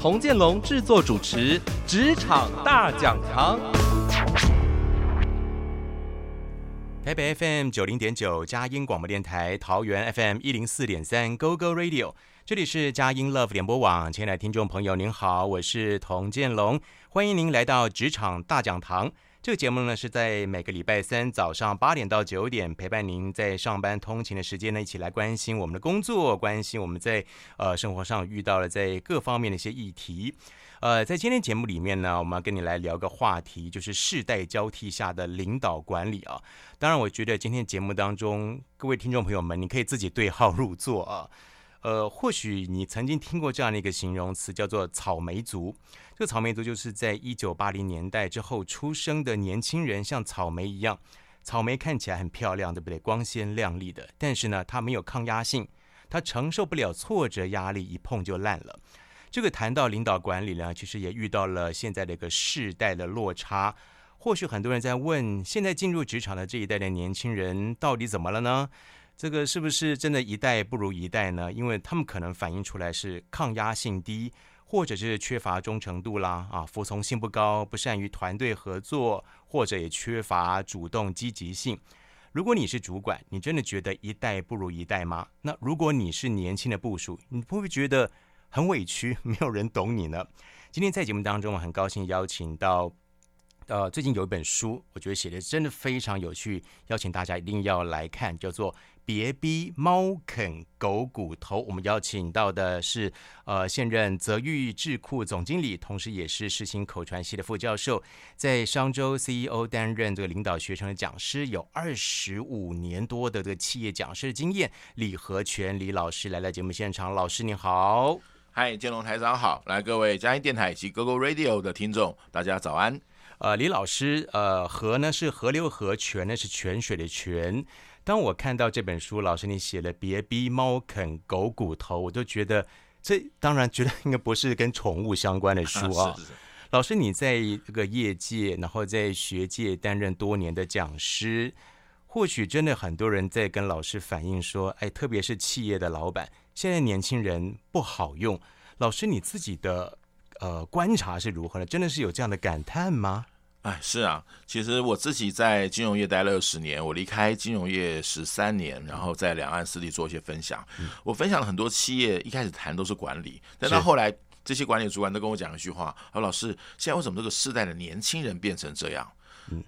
童建龙制作主持《职场大讲堂》。台北 FM 九零点九，佳音广播电台；桃园 FM 一零四点三，Go Go Radio。这里是佳音 Love 联播网，亲爱的听众朋友，您好，我是童建龙，欢迎您来到《职场大讲堂》。这个节目呢，是在每个礼拜三早上八点到九点，陪伴您在上班通勤的时间呢，一起来关心我们的工作，关心我们在呃生活上遇到了在各方面的一些议题。呃，在今天节目里面呢，我们要跟你来聊个话题，就是世代交替下的领导管理啊。当然，我觉得今天节目当中，各位听众朋友们，你可以自己对号入座啊。呃，或许你曾经听过这样的一个形容词，叫做“草莓族”。这草莓族就是在一九八零年代之后出生的年轻人，像草莓一样，草莓看起来很漂亮，对不对？光鲜亮丽的，但是呢，它没有抗压性，它承受不了挫折压力，一碰就烂了。这个谈到领导管理呢，其实也遇到了现在的一个世代的落差。或许很多人在问，现在进入职场的这一代的年轻人到底怎么了呢？这个是不是真的一代不如一代呢？因为他们可能反映出来是抗压性低，或者是缺乏忠诚度啦，啊，服从性不高，不善于团队合作，或者也缺乏主动积极性。如果你是主管，你真的觉得一代不如一代吗？那如果你是年轻的部属，你会不会觉得很委屈，没有人懂你呢？今天在节目当中，我很高兴邀请到。呃，最近有一本书，我觉得写的真的非常有趣，邀请大家一定要来看，叫做《别逼猫啃狗骨头》。我们邀请到的是呃现任泽裕智库总经理，同时也是世新口传系的副教授，在商周 CEO 担任这个领导学生的讲师，有二十五年多的这个企业讲师的经验。李和全李老师来到节目现场，老师你好，嗨，建龙台长好，来各位嘉音电台以及 GoGo Radio 的听众，大家早安。呃，李老师，呃，河呢是河流河，泉呢是泉水的泉。当我看到这本书，老师你写了“别逼猫啃狗骨头”，我就觉得这当然觉得应该不是跟宠物相关的书啊。是是是。老师，你在这个业界，然后在学界担任多年的讲师，或许真的很多人在跟老师反映说，哎，特别是企业的老板，现在年轻人不好用。老师你自己的呃观察是如何呢？真的是有这样的感叹吗？哎，是啊，其实我自己在金融业待了二十年，我离开金融业十三年，然后在两岸四地做一些分享。嗯、我分享了很多企业，一开始谈都是管理，但到后来这些管理主管都跟我讲一句话：“说老师，现在为什么这个世代的年轻人变成这样？”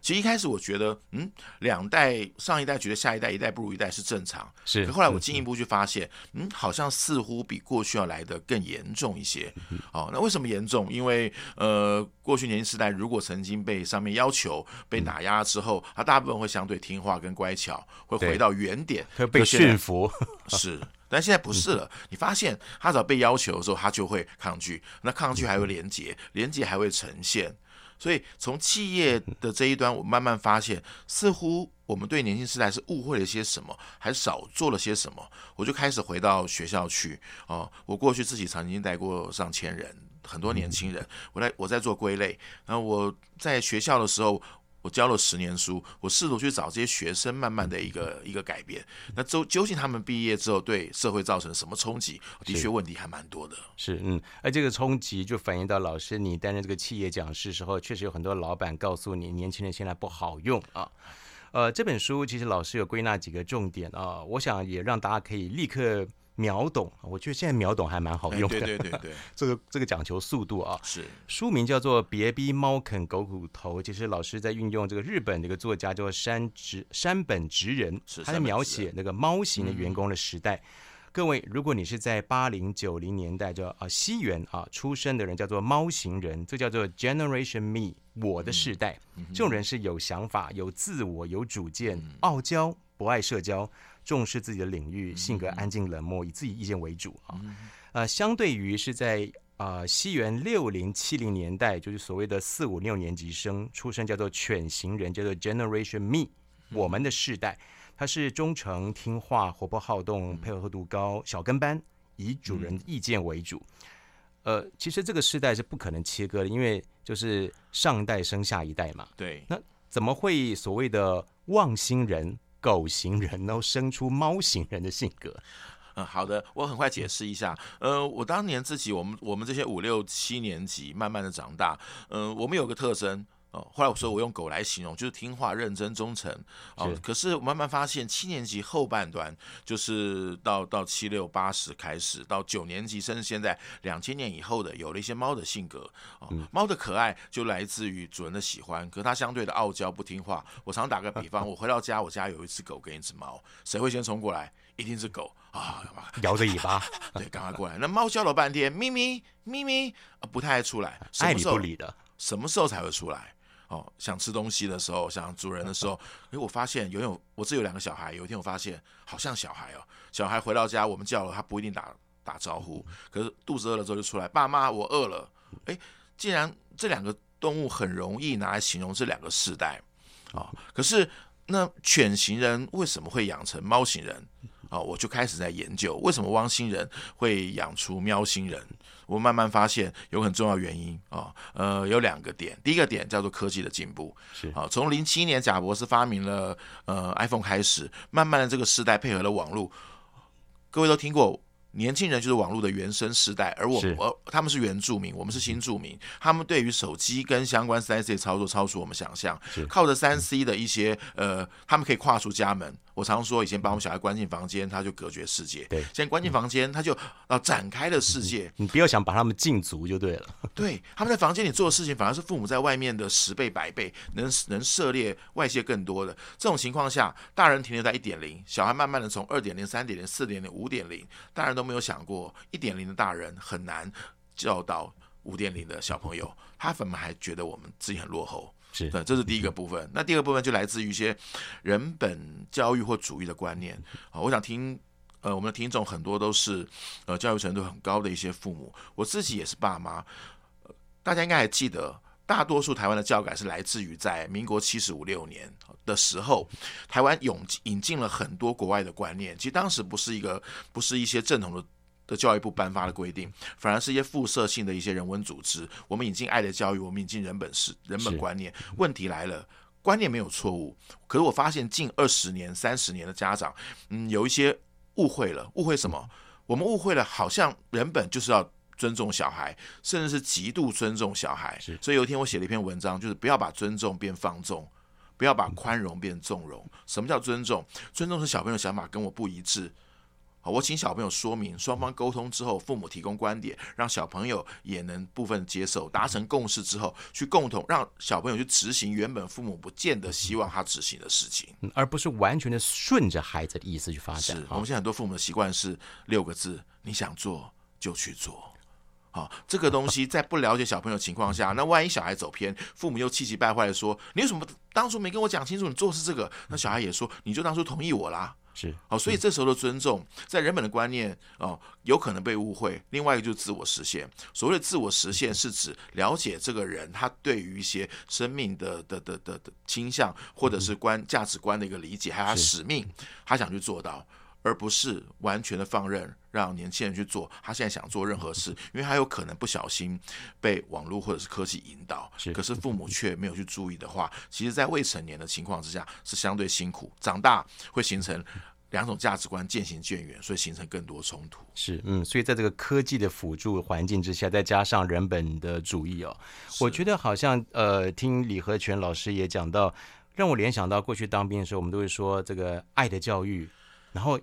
其实一开始我觉得，嗯，两代上一代觉得下一代一代不如一代是正常，是。可后来我进一步去发现，嗯，好像似乎比过去要来的更严重一些。哦，那为什么严重？因为呃，过去年轻时代如果曾经被上面要求、被打压之后，他大部分会相对听话跟乖巧，会回到原点，会被驯服。是，但现在不是了。你发现他只要被要求的时候，他就会抗拒。那抗拒还会连结，连结还会呈现。所以从企业的这一端，我慢慢发现，似乎我们对年轻时代是误会了些什么，还少做了些什么。我就开始回到学校去哦，我过去自己曾经带过上千人，很多年轻人，我在我在做归类。那我在学校的时候。我教了十年书，我试图去找这些学生，慢慢的一个一个改变。那究究竟他们毕业之后对社会造成什么冲击？的确问题还蛮多的。是，嗯，而这个冲击就反映到老师你担任这个企业讲师时候，确实有很多老板告诉你，年轻人现在不好用啊。呃，这本书其实老师有归纳几个重点啊，我想也让大家可以立刻。秒懂，我觉得现在秒懂还蛮好用的。对对对对，这个这个讲求速度啊。是。书名叫做《别逼猫啃狗骨头》，其实老师在运用这个日本的一个作家叫山直山本直人，他在描写那个猫型的员工的时代。各位，如果你是在八零九零年代叫啊西元啊出生的人，叫做猫型人，这叫做 Generation Me，我的世代。这种人是有想法、有自我、有主见、傲娇、不爱社交。重视自己的领域，性格安静冷漠，以自己意见为主啊。呃，相对于是在啊、呃，西元六零七零年代，就是所谓的四五六年级生出生，叫做犬型人，叫做 Generation Me，我们的世代。他是忠诚听话、活泼好动、配合度高、小跟班，以主人意见为主。呃，其实这个世代是不可能切割的，因为就是上代生下一代嘛。对。那怎么会所谓的望星人、狗型人，然后生出猫型人的性格？嗯，好的，我很快解释一下。呃，我当年自己，我们我们这些五六七年级慢慢的长大，嗯、我们有个特征。哦，后来我说我用狗来形容，就是听话、认真、忠诚。哦，是可是我慢慢发现，七年级后半段，就是到到七六八十开始，到九年级，甚至现在两千年以后的，有了一些猫的性格。哦，猫的可爱就来自于主人的喜欢，可是它相对的傲娇不听话。我常打个比方，我回到家，我家有一只狗跟一只猫，谁会先冲过来？一定是狗啊，摇着尾巴，对，赶快过来。那猫叫了半天，咪咪咪咪，啊，不太爱出来，爱理不理的，什么时候才会出来？哦，想吃东西的时候，想主人的时候，哎，我发现有有，我这有两个小孩，有一天我发现好像小孩哦，小孩回到家，我们叫了他不一定打打招呼，可是肚子饿了之后就出来，爸妈我饿了，哎，既然这两个动物很容易拿来形容这两个世代，啊，可是那犬型人为什么会养成猫型人？啊，我就开始在研究为什么汪星人会养出喵星人。我慢慢发现有很重要原因啊，呃，有两个点。第一个点叫做科技的进步，是啊，从零七年贾博士发明了呃 iPhone 开始，慢慢的这个时代配合了网络，各位都听过。年轻人就是网络的原生世代，而我们，而他们是原住民，我们是新住民。他们对于手机跟相关三 C 操作超出我们想象，是靠着三 C 的一些呃，他们可以跨出家门。我常说，以前把我们小孩关进房间，他就隔绝世界；对，现在关进房间，他就啊展开了世界。你不要想把他们禁足就对了。对，他们在房间里做的事情，反而是父母在外面的十倍、百倍，能能涉猎外界更多的。这种情况下，大人停留在一点零，小孩慢慢的从二点零、三点零、四点零、五点零，大人都没有想过，一点零的大人很难教导五点零的小朋友，他反而还觉得我们自己很落后。是对，这是第一个部分。那第二个部分就来自于一些人本教育或主义的观念啊。我想听，呃，我们的听众很多都是呃教育程度很高的一些父母，我自己也是爸妈。呃大家应该还记得，大多数台湾的教改是来自于在民国七十五六年的时候，台湾引引进了很多国外的观念。其实当时不是一个，不是一些正统的。的教育部颁发的规定，反而是一些附设性的一些人文组织。我们引进爱的教育，我们引进人本是人本观念。问题来了，观念没有错误，可是我发现近二十年、三十年的家长，嗯，有一些误会了。误会什么？我们误会了，好像人本就是要尊重小孩，甚至是极度尊重小孩。是所以有一天我写了一篇文章，就是不要把尊重变放纵，不要把宽容变纵容。什么叫尊重？尊重是小朋友想法跟我不一致。好，我请小朋友说明，双方沟通之后，父母提供观点，让小朋友也能部分接受，达成共识之后，去共同让小朋友去执行原本父母不见得希望他执行的事情，而不是完全的顺着孩子的意思去发展。是，我们现在很多父母的习惯是六个字：你想做就去做。好，这个东西在不了解小朋友情况下，那万一小孩走偏，父母又气急败坏的说：“你为什么当初没跟我讲清楚？你做的是这个？”那小孩也说：“你就当初同意我啦。”是，好，所以这时候的尊重，在人本的观念哦，有可能被误会。另外一个就是自我实现。所谓的自我实现，是指了解这个人他对于一些生命的的的的的倾向，或者是观价值观的一个理解，还有他使命，他想去做到，而不是完全的放任，让年轻人去做他现在想做任何事，因为他有可能不小心被网络或者是科技引导。是，可是 父母却没有去注意的话，其实，在未成年的情况之下是相对辛苦，长大会形成两种价值观渐行渐远，所以形成更多冲突。是，嗯，所以在这个科技的辅助环境之下，再加上人本的主义哦，我觉得好像呃，听李和全老师也讲到，让我联想到过去当兵的时候，我们都会说这个爱的教育，然后。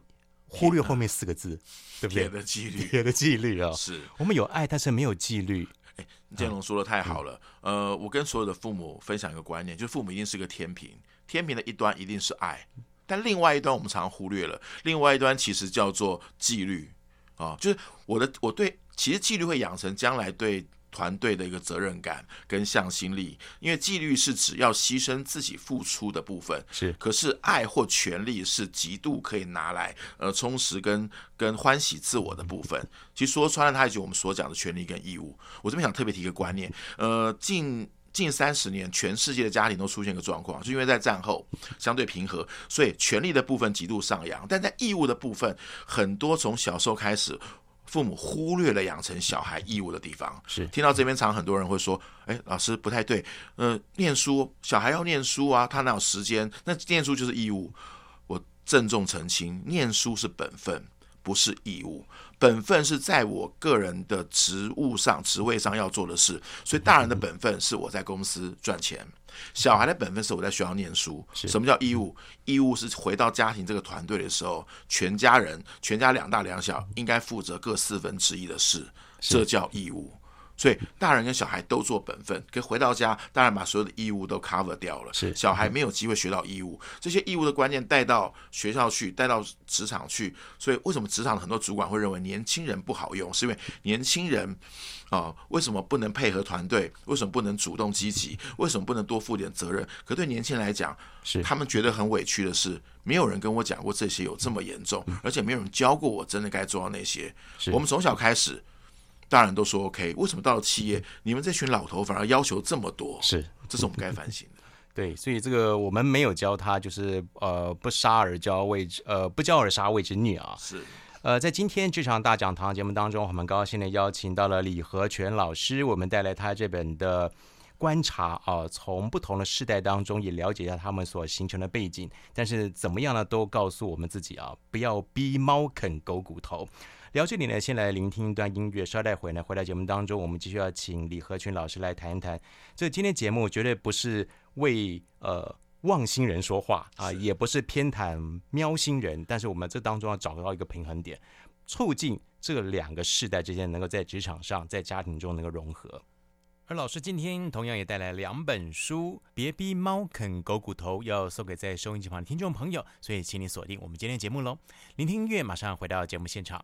忽略后面四个字，对不对？铁的纪律，铁的纪律啊！是我们有爱，但是没有纪律。哎，建龙说的太好了。嗯、呃，我跟所有的父母分享一个观念，就是父母一定是个天平，天平的一端一定是爱，但另外一端我们常常忽略了，另外一端其实叫做纪律啊。就是我的，我对，其实纪律会养成将来对团队的一个责任感跟向心力，因为纪律是指要牺牲自己付出的部分，是。可是爱或权力是极度可以拿来呃充实跟跟欢喜自我的部分。其实说穿了，它也就是我们所讲的权利跟义务。我这边想特别提一个观念，呃，近近三十年，全世界的家庭都出现一个状况，就因为在战后相对平和，所以权力的部分极度上扬，但在义务的部分，很多从小时候开始。父母忽略了养成小孩义务的地方，是听到这边常很多人会说：“哎，老师不太对，呃，念书小孩要念书啊，他哪有时间？那念书就是义务。”我郑重澄清，念书是本分，不是义务。本分是在我个人的职务上、职位上要做的事，所以大人的本分是我在公司赚钱。小孩的本分是我在学校念书。什么叫义务？义务是回到家庭这个团队的时候，全家人、全家两大两小应该负责各四分之一的事，这叫义务。所以大人跟小孩都做本分，可回到家，大人把所有的义务都 cover 掉了。是小孩没有机会学到义务，这些义务的观念带到学校去，带到职场去。所以为什么职场的很多主管会认为年轻人不好用？是因为年轻人啊，为什么不能配合团队？为什么不能主动积极？为什么不能多负点责任？可对年轻人来讲，是他们觉得很委屈的是，没有人跟我讲过这些有这么严重，而且没有人教过我真的该做到那些。我们从小开始。大人都说 OK，为什么到了企业，你们这群老头反而要求这么多？是，这是我们该反省的。对，所以这个我们没有教他，就是呃，不杀而教谓之呃，不教而杀谓之虐啊。是，呃，在今天这场大讲堂节目当中，我们高兴的邀请到了李和全老师，我们带来他这本的观察啊，从不同的世代当中也了解一下他们所形成的背景，但是怎么样呢，都告诉我们自己啊，不要逼猫啃狗骨头。聊这里呢，先来聆听一段音乐。稍待会呢，回到节目当中，我们继续要请李和群老师来谈一谈。这今天节目绝对不是为呃望星人说话啊，也不是偏袒喵星人，但是我们这当中要找到一个平衡点，促进这两个世代之间能够在职场上、在家庭中能够融合。而老师今天同样也带来两本书，别逼猫啃狗骨头，要送给在收音机旁的听众朋友，所以请你锁定我们今天节目喽。聆听音乐，马上回到节目现场。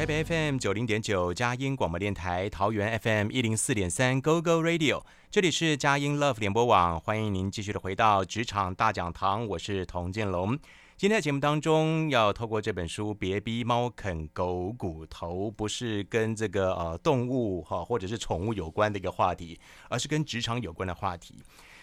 台北 FM 九零点九，佳音广播电台，桃园 FM 一零四点三，Go Go Radio，这里是佳音 Love 联播网，欢迎您继续的回到职场大讲堂，我是童建龙。今天的节目当中要透过这本书《别逼猫啃狗骨头》，不是跟这个呃动物哈或者是宠物有关的一个话题，而是跟职场有关的话题。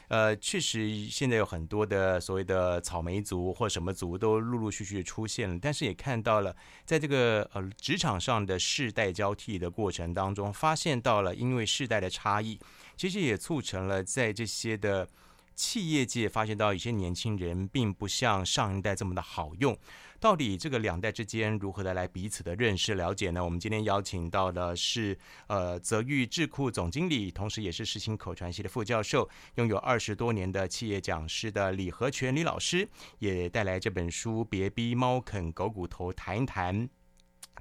呃，确实，现在有很多的所谓的草莓族或什么族都陆陆续续出现了，但是也看到了，在这个呃职场上的世代交替的过程当中，发现到了因为世代的差异，其实也促成了在这些的企业界发现到一些年轻人并不像上一代这么的好用。到底这个两代之间如何的来彼此的认识了解呢？我们今天邀请到的是呃泽玉智库总经理，同时也是世新口传系的副教授，拥有二十多年的企业讲师的李和全李老师，也带来这本书《别逼猫啃狗骨头》，谈一谈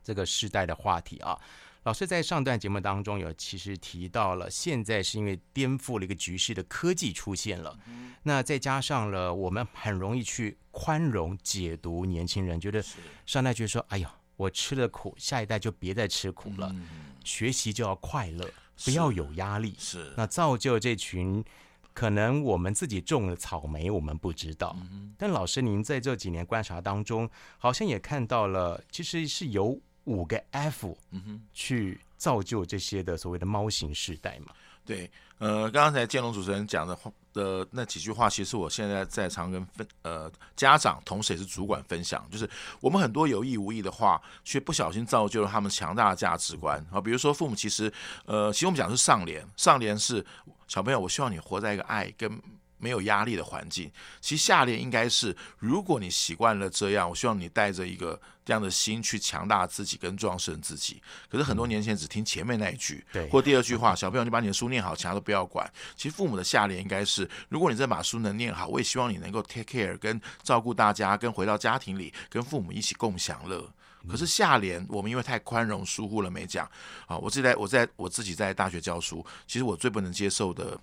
这个世代的话题啊。老师在上段节目当中有其实提到了，现在是因为颠覆了一个局势的科技出现了，那再加上了我们很容易去宽容解读年轻人，觉得上代觉得说，哎呀，我吃了苦，下一代就别再吃苦了，学习就要快乐，不要有压力，是那造就这群可能我们自己种的草莓，我们不知道，但老师您在这几年观察当中，好像也看到了，其实是由。五个 F，嗯哼，去造就这些的所谓的猫型世代嘛？对，呃，刚才建龙主持人讲的话的那几句话，其实我现在在常跟分呃家长，同时也是主管分享，就是我们很多有意无意的话，却不小心造就了他们强大的价值观啊。比如说父母其实，呃，其实我们讲的是上联，上联是小朋友，我希望你活在一个爱跟没有压力的环境。其实下列应该是，如果你习惯了这样，我希望你带着一个这样的心去强大自己跟壮盛自己。可是很多年轻人只听前面那一句，对，或第二句话，小朋友你把你的书念好，其他都不要管。其实父母的下联应该是，如果你真把书能念好，我也希望你能够 take care，跟照顾大家，跟回到家庭里跟父母一起共享乐。可是下联我们因为太宽容疏忽了没讲啊！我自己在我在我自己在大学教书，其实我最不能接受的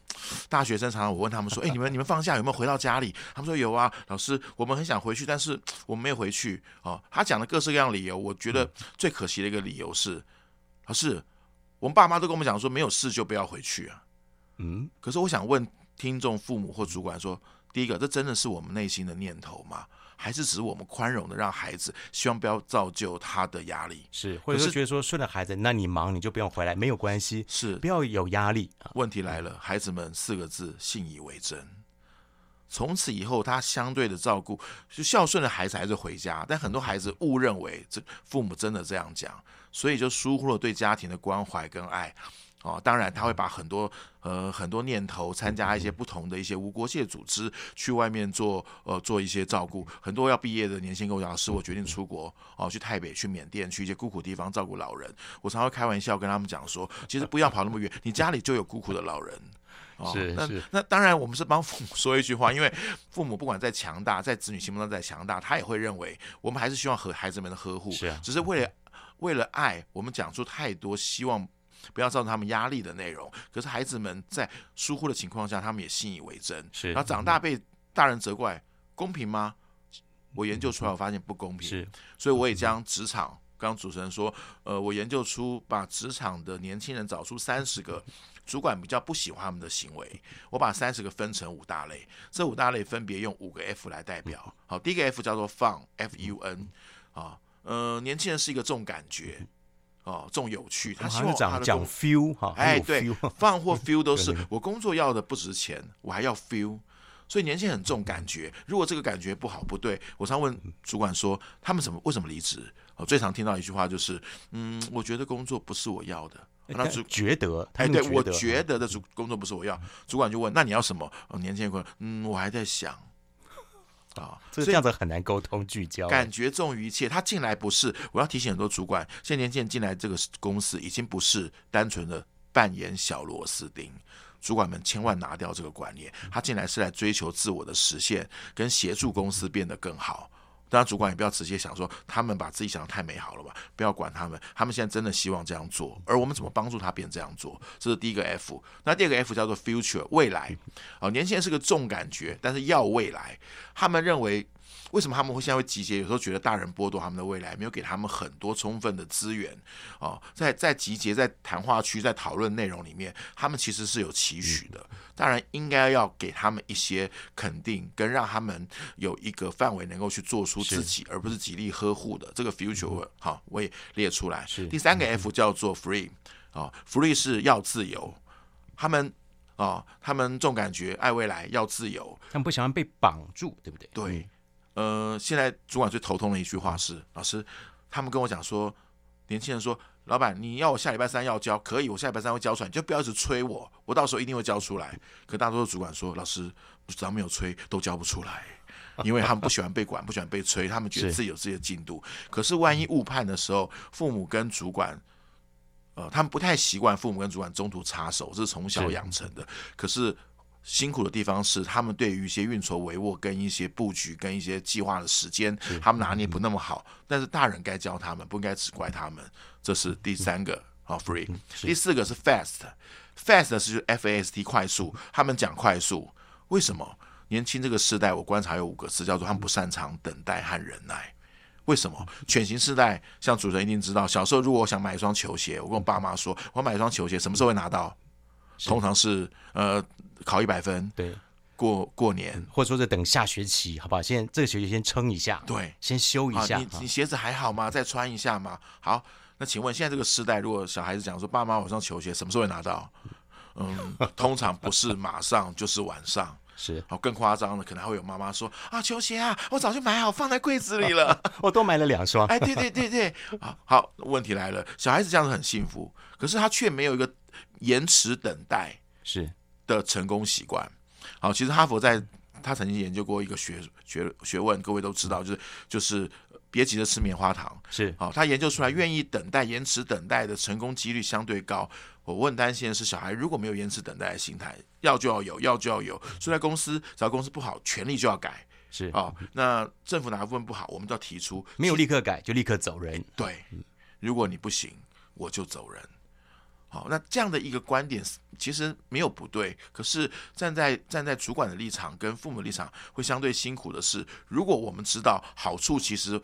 大学生常常我问他们说：“哎，你们你们放假有没有回到家里？”他们说：“有啊，老师，我们很想回去，但是我们没有回去。”哦，他讲的各式各样理由，我觉得最可惜的一个理由是：老师，我们爸妈都跟我们讲说，没有事就不要回去啊。嗯，可是我想问听众、父母或主管说：第一个，这真的是我们内心的念头吗？还是只是我们宽容的让孩子，希望不要造就他的压力，是，或者是觉得说，顺了孩子，那你忙你就不用回来，没有关系，是，不要有压力。问题来了，孩子们四个字信以为真，从此以后他相对的照顾，就孝顺的孩子还是回家，但很多孩子误认为这父母真的这样讲，所以就疏忽了对家庭的关怀跟爱。哦，当然他会把很多呃很多念头参加一些不同的一些无国界组织，去外面做呃做一些照顾。很多要毕业的年轻人跟我讲，是我决定出国哦，去台北、去缅甸、去一些孤苦地方照顾老人。我常会开玩笑跟他们讲说，其实不要跑那么远，你家里就有孤苦的老人。哦，是那那当然我们是帮父母说一句话，因为父母不管再强大，在子女心目中再强大，他也会认为我们还是希望和孩子们的呵护。是啊，只是为了为了爱，我们讲出太多希望。不要造成他们压力的内容，可是孩子们在疏忽的情况下，他们也信以为真。是，然后长大被大人责怪，公平吗？我研究出来，我发现不公平。是，所以我也将职场，刚刚主持人说，呃，我研究出把职场的年轻人找出三十个主管比较不喜欢他们的行为，我把三十个分成五大类，这五大类分别用五个 F 来代表。好，第一个 F 叫做 Fun，F U N，啊，呃，年轻人是一个重感觉。哦，这种有趣，他希望他的讲 feel 哈，哎，对，放或 feel 都是我工作要的不值钱，我还要 feel，所以年轻人很重感觉。如果这个感觉不好不对，我常问主管说，他们怎么为什么离职？我最常听到一句话就是，嗯，我觉得工作不是我要的。他主觉得，哎，对，我觉得的主工作不是我要，主管就问，那你要什么？哦，年轻人说，嗯，我还在想。啊，这样子很难沟通聚焦。感觉重于一切，他进来不是，我要提醒很多主管，现年轻人进来这个公司已经不是单纯的扮演小螺丝钉，主管们千万拿掉这个观念，他进来是来追求自我的实现，跟协助公司变得更好。那，主管也不要直接想说他们把自己想的太美好了吧，不要管他们。他们现在真的希望这样做，而我们怎么帮助他变这样做？这是第一个 F。那第二个 F 叫做 Future，未来。哦，年轻人是个重感觉，但是要未来。他们认为。为什么他们会现在会集结？有时候觉得大人剥夺他们的未来，没有给他们很多充分的资源哦，在在集结在谈话区在讨论内容里面，他们其实是有期许的。当然应该要给他们一些肯定，跟让他们有一个范围能够去做出自己，而不是极力呵护的这个 future。好，我也列出来。第三个 F 叫做 free 啊，free 是要自由。他们啊，他们重感觉爱未来，要自由。他们不喜欢被绑住，对不对？对。呃，现在主管最头痛的一句话是：老师，他们跟我讲说，年轻人说，老板，你要我下礼拜三要交，可以，我下礼拜三会交出来，你就不要一直催我，我到时候一定会交出来。可大多数主管说，老师，只要没有催，都交不出来，因为他们不喜欢被管，不喜欢被催，他们觉得自己有自己的进度。可是万一误判的时候，父母跟主管，呃，他们不太习惯父母跟主管中途插手，这是从小养成的。可是。辛苦的地方是，他们对于一些运筹帷幄、跟一些布局、跟一些计划的时间，他们拿捏不那么好。但是大人该教他们，不应该只怪他们。这是第三个啊，free。第四个是 fast，fast 是 F A S T 快速。他们讲快速，为什么？年轻这个时代，我观察有五个字，叫做他们不擅长等待和忍耐。为什么？犬型世代，像主持人一定知道，小时候如果我想买一双球鞋，我跟我爸妈说，我买一双球鞋，什么时候会拿到？通常是呃。考一百分，对，过过年，或者说是等下学期，好不好？先这个学期先撑一下，对，先修一下。你你鞋子还好吗？再穿一下嘛？好，那请问现在这个时代，如果小孩子讲说，爸妈，我上球鞋什么时候会拿到？嗯，通常不是马上，就是晚上。是，好，更夸张的，可能还会有妈妈说啊，球鞋啊，我早就买好放在柜子里了，我都买了两双。哎，对对对对，好，好，问题来了，小孩子这样子很幸福，可是他却没有一个延迟等待。是。的成功习惯，好，其实哈佛在他曾经研究过一个学学学问，各位都知道，就是就是别急着吃棉花糖。是，好，他研究出来，愿意等待、延迟等待的成功几率相对高。我问担心的是，小孩如果没有延迟等待的心态，要就要有，要就要有。所以在公司，只要公司不好，权力就要改。是啊、哦，那政府哪个部分不好，我们都要提出，没有立刻改就立刻走人。对，如果你不行，我就走人。好，那这样的一个观点其实没有不对，可是站在站在主管的立场跟父母的立场，会相对辛苦的是，如果我们知道好处其实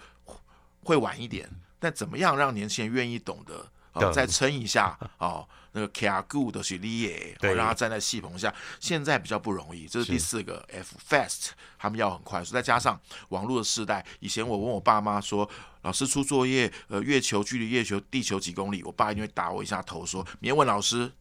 会晚一点，但怎么样让年轻人愿意懂得？哦，再撑一下哦，那个 care good 的是利耶，让他站在戏棚下。现在比较不容易，这是第四个 F，fast，他们要很快速。再加上网络的时代，以前我问我爸妈说，老师出作业，呃，月球距离月球地球几公里？我爸一定会打我一下头说，别问老师。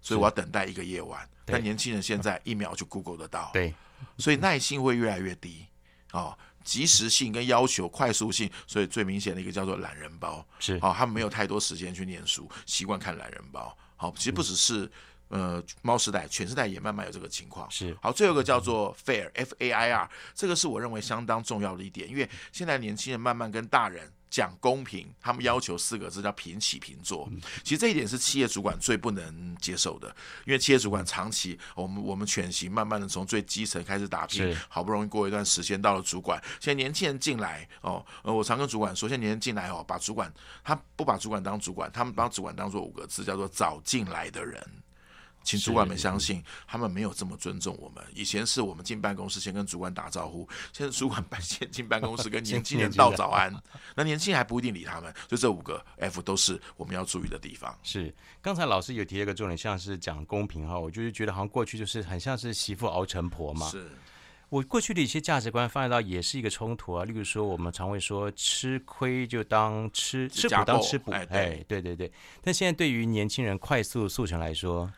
所以我要等待一个夜晚。但年轻人现在一秒就 Google 得到，对，所以耐心会越来越低哦。及时性跟要求快速性，所以最明显的一个叫做懒人包，是好、哦，他们没有太多时间去念书，习惯看懒人包。好，其实不只是、嗯、呃猫时代，犬时代也慢慢有这个情况。是好，最后一个叫做 fair，F A I R，这个是我认为相当重要的一点，因为现在年轻人慢慢跟大人。讲公平，他们要求四个字叫平起平坐。其实这一点是企业主管最不能接受的，因为企业主管长期我们我们犬型慢慢的从最基层开始打拼，好不容易过一段时间到了主管。现在年轻人进来哦，呃我常跟主管说，现在年轻人进来哦，把主管他不把主管当主管，他们把主管当做五个字，叫做早进来的人。请主管们相信，他们没有这么尊重我们。以前是我们进办公室先跟主管打招呼，现在主管办 先进办公室跟年轻人道早安。那年轻人还不一定理他们，就这五个 F 都是我们要注意的地方。是，刚才老师有提一个重点，像是讲公平哈，我就是觉得好像过去就是很像是媳妇熬成婆嘛。是，我过去的一些价值观发现到也是一个冲突啊。例如说，我们常会说吃亏就当吃吃苦当吃补，哎，对对对对。但现在对于年轻人快速速成来说，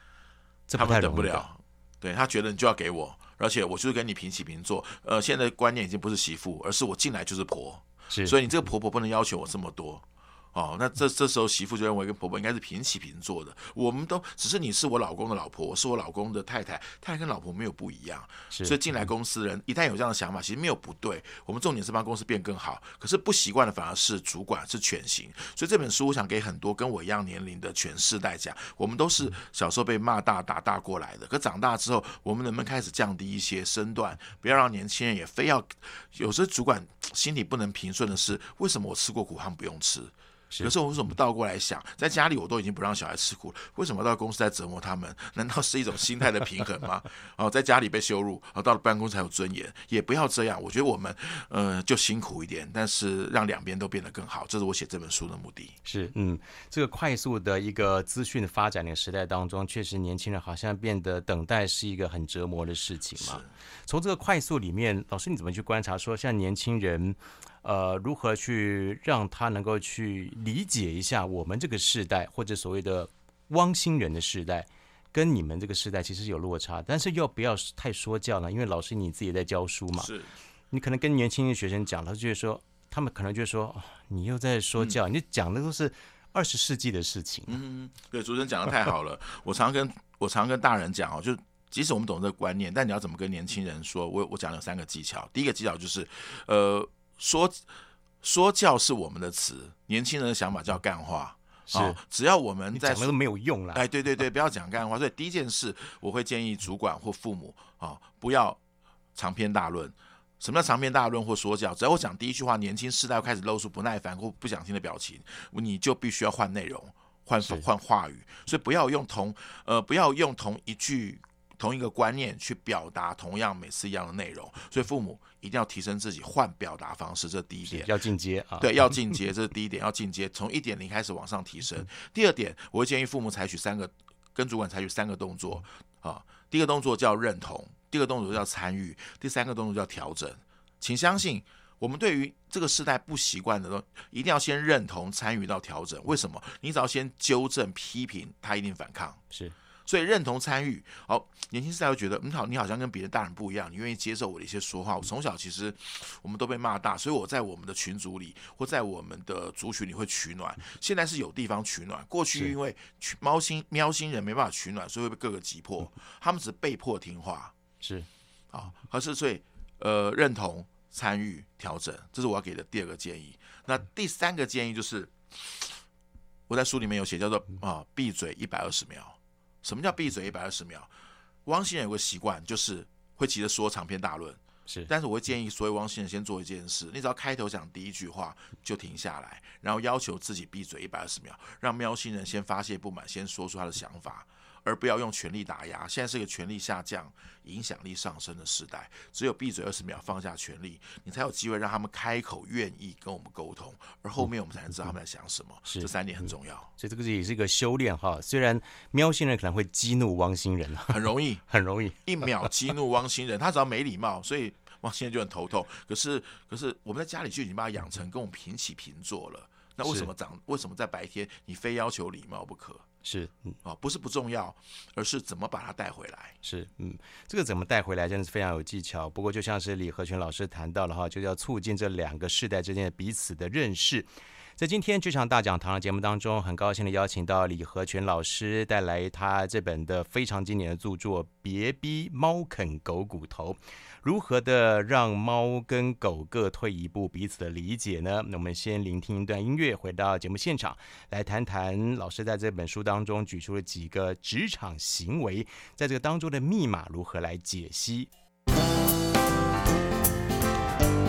他们等不了，对，他觉得你就要给我，而且我就是跟你平起平坐。呃，现在的观念已经不是媳妇，而是我进来就是婆，是，所以你这个婆婆不能要求我这么多。哦，那这这时候媳妇就认为跟婆婆应该是平起平坐的。我们都只是你是我老公的老婆，我是我老公的太太，太太跟老婆没有不一样。所以进来公司人一旦有这样的想法，其实没有不对。我们重点是帮公司变更好。可是不习惯的反而是主管是犬型。所以这本书我想给很多跟我一样年龄的犬世代讲，我们都是小时候被骂大打大过来的。可长大之后，我们能不能开始降低一些身段，不要让年轻人也非要？有时候主管心里不能平顺的是，为什么我吃过苦，他们不用吃？可是我为什么倒过来想，在家里我都已经不让小孩吃苦了，为什么到公司在折磨他们？难道是一种心态的平衡吗？哦，在家里被羞辱，哦，到了办公室才有尊严，也不要这样。我觉得我们，呃，就辛苦一点，但是让两边都变得更好，这是我写这本书的目的。是，嗯，这个快速的一个资讯发展的时代当中，确实年轻人好像变得等待是一个很折磨的事情嘛。从这个快速里面，老师你怎么去观察说，像年轻人？呃，如何去让他能够去理解一下我们这个世代，或者所谓的汪星人的世代，跟你们这个世代其实有落差，但是又不要太说教呢？因为老师你自己也在教书嘛，是，你可能跟年轻的学生讲，他就会说，他们可能就会说，哦，你又在说教，嗯、你讲的都是二十世纪的事情。嗯，对，主持人讲的太好了。我常跟我常跟大人讲哦，就即使我们懂这个观念，但你要怎么跟年轻人说？我我讲了三个技巧，第一个技巧就是，呃。说说教是我们的词，年轻人的想法叫干话。是、哦，只要我们在讲都没有用了。哎，对对对，不要讲干话。所以第一件事，我会建议主管或父母啊、哦，不要长篇大论。什么叫长篇大论或说教？只要我讲第一句话，年轻世代开始露出不耐烦或不想听的表情，你就必须要换内容、换换话语。所以不要用同呃，不要用同一句。同一个观念去表达同样每次一样的内容，所以父母一定要提升自己，换表达方式，这第一点。要进阶啊，对，要进阶，这是第一点，要进阶，从一点零开始往上提升。第二点，我会建议父母采取三个，跟主管采取三个动作啊。第一个动作叫认同，第二个动作叫参与，第三个动作叫调整。请相信，我们对于这个时代不习惯的东西，一定要先认同、参与到调整。为什么？你只要先纠正、批评，他一定反抗。是。所以认同参与，好，年轻时代会觉得，嗯，好，你好像跟别的大人不一样，你愿意接受我的一些说话。我从小其实我们都被骂大，所以我在我们的群组里或在我们的族群里会取暖。现在是有地方取暖，过去因为猫星喵星人没办法取暖，所以会被各个击破。他们只是被迫听话。是，啊，而是所以，呃，认同、参与、调整，这是我要给的第二个建议。那第三个建议就是，我在书里面有写，叫做啊，闭嘴一百二十秒。什么叫闭嘴一百二十秒？汪星人有个习惯，就是会急着说长篇大论。是，但是我会建议所有汪星人先做一件事，你只要开头讲第一句话就停下来，然后要求自己闭嘴一百二十秒，让喵星人先发泄不满，先说出他的想法，而不要用权力打压。现在是一个权力下降、影响力上升的时代，只有闭嘴二十秒，放下权力，你才有机会让他们开口，愿意跟我们沟通，而后面我们才能知道他们在想什么。是，这三点很重要。所以这个也是一个修炼哈。虽然喵星人可能会激怒汪星人，很容易，很容易，一秒激怒汪星人，他只要没礼貌，所以。汪星人就很头痛，可是可是我们在家里就已经把他养成跟我们平起平坐了。那为什么长？为什么在白天你非要求礼貌不可？是，嗯，哦，不是不重要，而是怎么把它带回来。是，嗯，这个怎么带回来真的是非常有技巧。不过就像是李和全老师谈到了哈，就要促进这两个世代之间的彼此的认识。在今天职场大讲堂的节目当中，很高兴的邀请到李和全老师带来他这本的非常经典的著作《别逼猫啃狗骨头》。如何的让猫跟狗各退一步，彼此的理解呢？那我们先聆听一段音乐，回到节目现场，来谈谈老师在这本书当中举出了几个职场行为，在这个当中的密码如何来解析？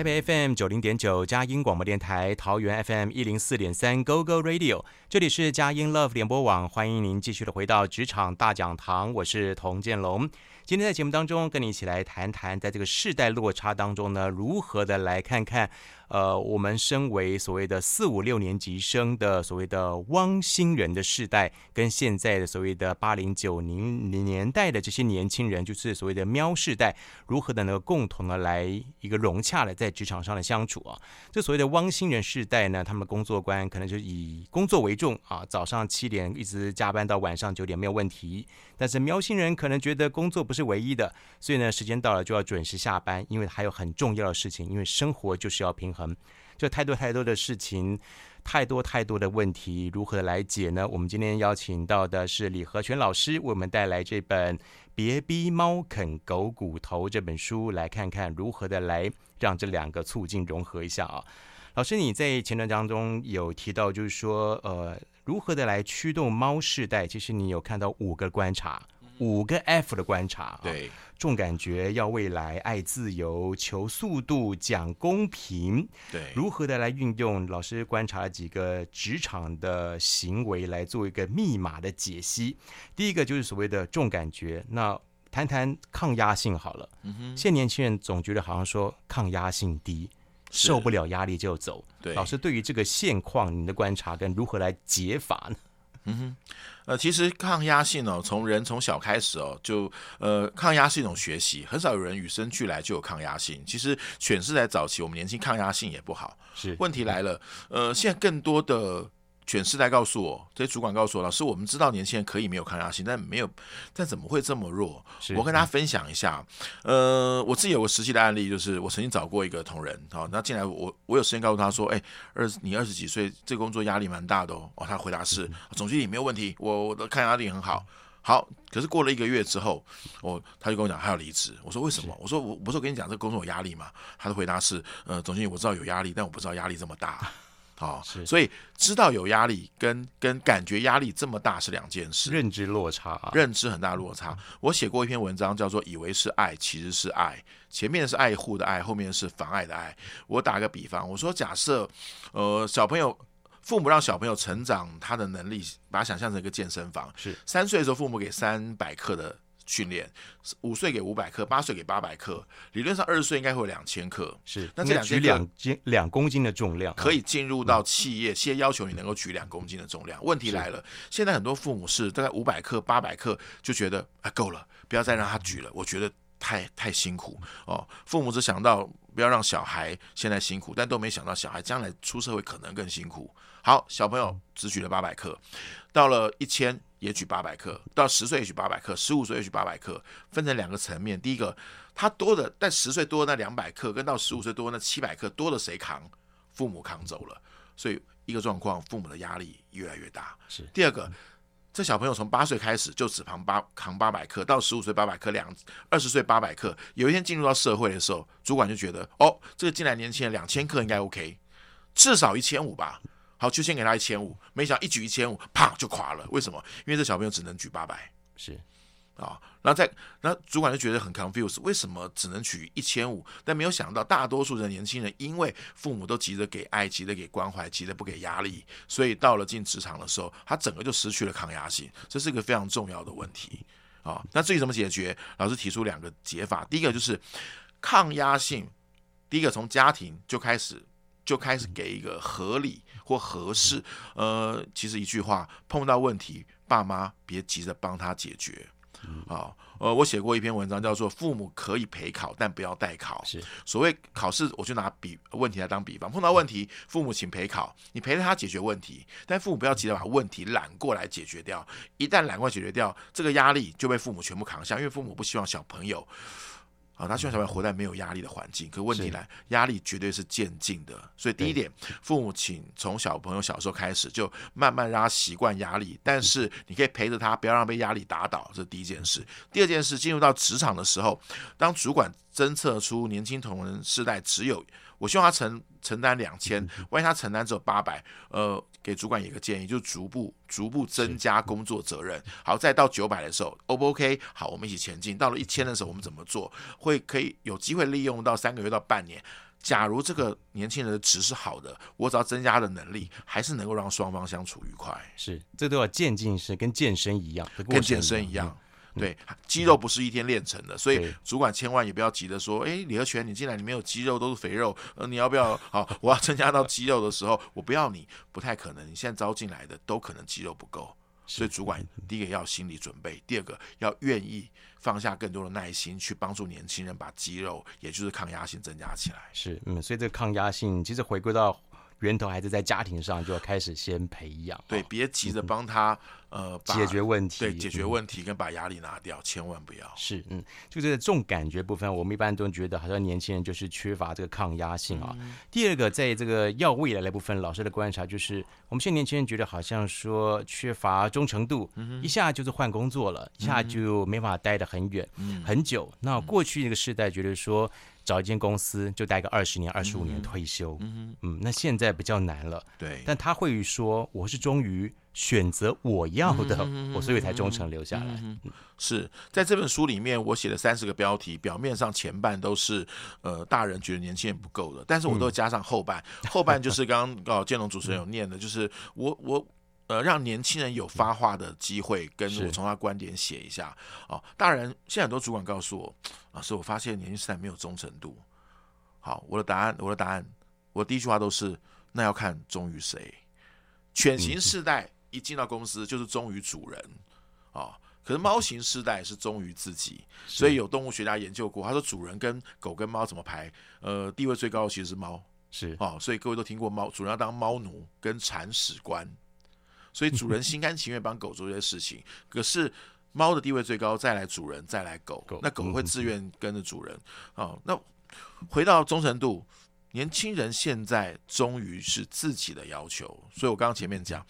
台北 FM 九零点九佳音广播电台，桃园 FM 一零四点三 Go Go Radio，这里是佳音 Love 联播网，欢迎您继续的回到职场大讲堂，我是童建龙。今天在节目当中，跟你一起来谈谈，在这个世代落差当中呢，如何的来看看，呃，我们身为所谓的四五六年级生的所谓的汪星人的世代，跟现在的所谓的八零九零年代的这些年轻人，就是所谓的喵世代，如何的能够共同的来一个融洽的在职场上的相处啊？这所谓的汪星人世代呢，他们工作观可能就以工作为重啊，早上七点一直加班到晚上九点没有问题，但是喵星人可能觉得工作不。是唯一的，所以呢，时间到了就要准时下班，因为还有很重要的事情，因为生活就是要平衡，就太多太多的事情，太多太多的问题，如何来解呢？我们今天邀请到的是李和全老师，为我们带来这本《别逼猫啃狗骨头》这本书，来看看如何的来让这两个促进融合一下啊。老师，你在前段当中有提到，就是说，呃，如何的来驱动猫世代？其实你有看到五个观察。五个 F 的观察，对，重感觉，要未来，爱自由，求速度，讲公平，对，如何的来运用？老师观察了几个职场的行为来做一个密码的解析。第一个就是所谓的重感觉，那谈谈抗压性好了。嗯哼，现在年轻人总觉得好像说抗压性低，受不了压力就走。对，老师对于这个现况，你的观察跟如何来解法呢？嗯哼，呃，其实抗压性哦，从人从小开始哦，就呃，抗压是一种学习，很少有人与生俱来就有抗压性。其实犬是在早期，我们年轻抗压性也不好。是，问题来了，呃，现在更多的。犬世代告诉我，这些主管告诉我，老师，我们知道年轻人可以没有抗压性，但没有，但怎么会这么弱？我跟大家分享一下，呃，我自己有个实际的案例，就是我曾经找过一个同仁，好，那进来我我有时间告诉他说，哎，二你二十几岁，这个工作压力蛮大的哦。哦，他回答是，总经理没有问题，我我的抗压力很好。好，可是过了一个月之后，我他就跟我讲他要离职。我说为什么？我说我不是我跟你讲这个工作有压力吗？他的回答是，呃，总经理我知道有压力，但我不知道压力这么大。好、哦，所以知道有压力跟跟感觉压力这么大是两件事，认知落差、啊，认知很大落差。我写过一篇文章，叫做“以为是爱，其实是爱”，前面是爱护的爱，后面是妨碍的爱。我打个比方，我说假设，呃，小朋友父母让小朋友成长他的能力，把它想象成一个健身房，是三岁的时候父母给三百克的。训练五岁给五百克，八岁给八百克，理论上二十岁应该会有两千克。是，那这两举两斤两公斤的重量可以进入到企业，企业要求你能够举两公斤的重量。问题来了，现在很多父母是大概五百克、八百克就觉得啊够了，不要再让他举了，我觉得太太辛苦哦。父母只想到。不要让小孩现在辛苦，但都没想到小孩将来出社会可能更辛苦。好，小朋友只举了八百克，到了一千也举八百克，到十岁也举八百克，十五岁也举八百克，分成两个层面。第一个，他多的，但十岁多的那两百克，跟到十五岁多的那七百克，多的谁扛？父母扛走了。所以一个状况，父母的压力越来越大。是第二个，这小朋友从八岁开始就只扛八扛八百克，到十五岁八百克，两二十岁八百克。有一天进入到社会的时候，主管就觉得，哦，这个进来年轻人两千克应该 OK，至少一千五吧。好，就先给他一千五，没想到一举一千五，啪就垮了。为什么？因为这小朋友只能举八百，是啊，然后再，然后主管就觉得很 confused，为什么只能举一千五？但没有想到，大多数的年轻人因为父母都急着给爱，急着给关怀，急着不给压力，所以到了进职场的时候，他整个就失去了抗压性，这是一个非常重要的问题啊。那至于怎么解决，老师提出两个解法，第一个就是抗压性，第一个从家庭就开始。就开始给一个合理或合适，呃，其实一句话，碰到问题，爸妈别急着帮他解决，啊，呃，我写过一篇文章，叫做“父母可以陪考，但不要代考”。是所谓考试，我就拿比问题来当比方，碰到问题，父母请陪考，你陪着他解决问题，但父母不要急着把问题揽过来解决掉，一旦揽过来解决掉，这个压力就被父母全部扛下，因为父母不希望小朋友。啊，他希望小朋友活在没有压力的环境，可问题来，压力绝对是渐进的。所以第一点，父母请从小朋友小时候开始，就慢慢让他习惯压力。但是你可以陪着他，不要让被压力打倒，这是第一件事。第二件事，进入到职场的时候，当主管侦测出年轻同仁世代只有。我希望他承承担两千，万一他承担只有八百，呃，给主管一个建议，就逐步逐步增加工作责任。好，再到九百的时候，O 不 OK？好，我们一起前进。到了一千的时候，我们怎么做？会可以有机会利用到三个月到半年。假如这个年轻人的值是好的，我只要增加他的能力，还是能够让双方相处愉快。是，这都要渐进式，跟健身一样，跟健身一样。嗯对，肌肉不是一天练成的，所以主管千万也不要急着说，哎，李和全，你进来你没有肌肉，都是肥肉，呃，你要不要？好，我要增加到肌肉的时候，我不要你，不太可能。你现在招进来的都可能肌肉不够，所以主管第一个要心理准备，第二个要愿意放下更多的耐心去帮助年轻人把肌肉，也就是抗压性增加起来。是，嗯，所以这个抗压性其实回归到。源头还是在家庭上，就要开始先培养。对，别急着帮他，呃，解决问题。对，解决问题跟把压力拿掉，千万不要。是，嗯，就这个重感觉部分，我们一般都觉得好像年轻人就是缺乏这个抗压性啊。第二个，在这个要未来的部分，老师的观察就是，我们现在年轻人觉得好像说缺乏忠诚度，一下就是换工作了，一下就没法待得很远、很久。那过去那个时代觉得说。找一间公司就待个二十年、二十五年退休，嗯嗯，那现在比较难了，对。但他会说，我是终于选择我要的，我所以才忠诚留下来。是在这本书里面，我写了三十个标题，表面上前半都是呃大人觉得年轻人不够的，但是我都加上后半，后半就是刚刚哦建龙主持人有念的，就是我我。呃，让年轻人有发话的机会，跟我从他观点写一下哦。大人，现在很多主管告诉我，老师，我发现年轻时代没有忠诚度。好，我的答案，我的答案，我的第一句话都是，那要看忠于谁。犬型世代一进到公司就是忠于主人啊，可是猫型世代是忠于自己。所以有动物学家研究过，他说主人跟狗跟猫怎么排？呃，地位最高的其实是猫，是啊，所以各位都听过猫主人要当猫奴跟铲屎官。所以主人心甘情愿帮狗做这些事情，可是猫的地位最高，再来主人，再来狗，那狗会自愿跟着主人。哦，那回到忠诚度，年轻人现在终于是自己的要求。所以我刚刚前面讲，